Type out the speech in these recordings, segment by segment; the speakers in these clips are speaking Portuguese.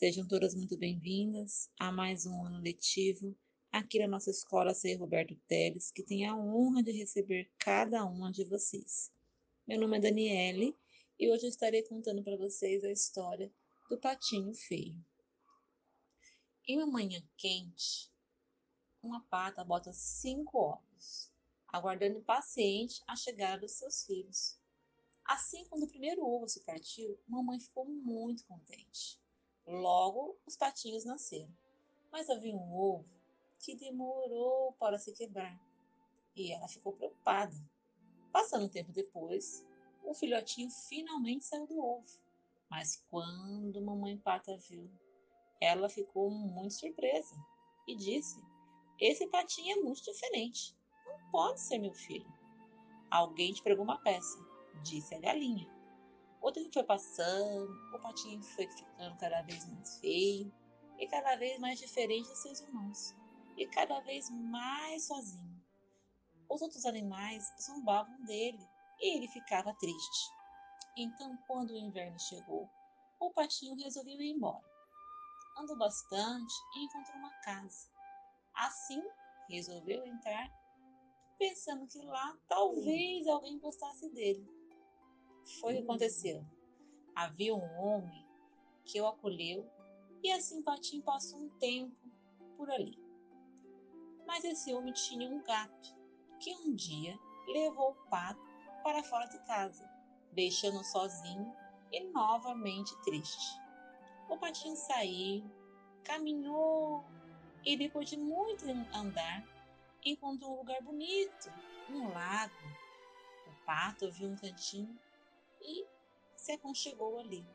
Sejam todas muito bem-vindas a mais um ano letivo aqui na nossa escola Sei Roberto Teles, que tem a honra de receber cada uma de vocês. Meu nome é Daniele e hoje eu estarei contando para vocês a história do patinho feio. Em uma manhã quente, uma pata bota cinco ovos, aguardando impaciente a chegada dos seus filhos. Assim, quando o primeiro ovo se partiu, mamãe ficou muito contente. Logo, os patinhos nasceram. Mas havia um ovo que demorou para se quebrar e ela ficou preocupada. Passando um tempo depois, o filhotinho finalmente saiu do ovo. Mas quando mamãe pata viu, ela ficou muito surpresa e disse: Esse patinho é muito diferente. Não pode ser meu filho. Alguém te pregou uma peça disse a galinha. O tempo foi passando, o patinho foi ficando cada vez mais feio e cada vez mais diferente dos seus irmãos, e cada vez mais sozinho. Os outros animais zombavam dele e ele ficava triste. Então, quando o inverno chegou, o patinho resolveu ir embora. Andou bastante e encontrou uma casa. Assim, resolveu entrar, pensando que lá talvez alguém gostasse dele foi o que aconteceu. Havia um homem que o acolheu e assim Patinho passou um tempo por ali. Mas esse homem tinha um gato que um dia levou o pato para fora de casa, deixando sozinho e novamente triste. O patinho saiu, caminhou e depois de muito andar, encontrou um lugar bonito, um lago. O pato viu um cantinho e se aconchegou ali,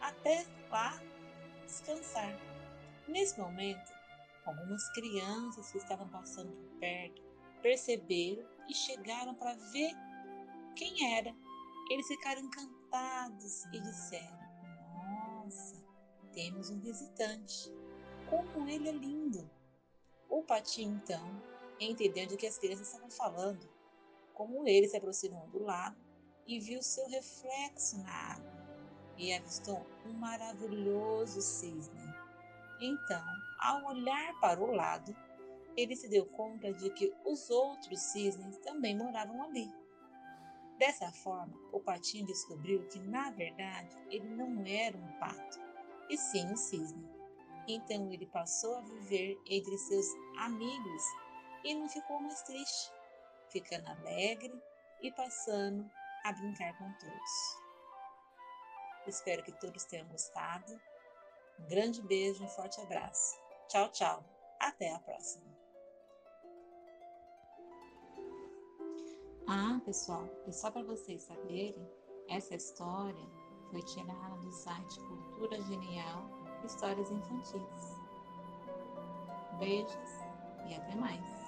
até lá descansar. Nesse momento, algumas crianças que estavam passando por perto perceberam e chegaram para ver quem era. Eles ficaram encantados e disseram: Nossa, temos um visitante. Como ele é lindo! O patinho, então, entendeu de que as crianças estavam falando. Como ele se aproximou do lado, e viu seu reflexo na água e avistou um maravilhoso cisne. Então, ao olhar para o lado, ele se deu conta de que os outros cisnes também moravam ali. Dessa forma, o patinho descobriu que, na verdade, ele não era um pato, e sim um cisne. Então ele passou a viver entre seus amigos e não ficou mais triste, ficando alegre e passando a brincar com todos. Espero que todos tenham gostado. Um grande beijo, um forte abraço. Tchau, tchau. Até a próxima. Ah, pessoal, e só para vocês saberem, essa história foi tirada do site Cultura Genial Histórias Infantis. Beijos e até mais.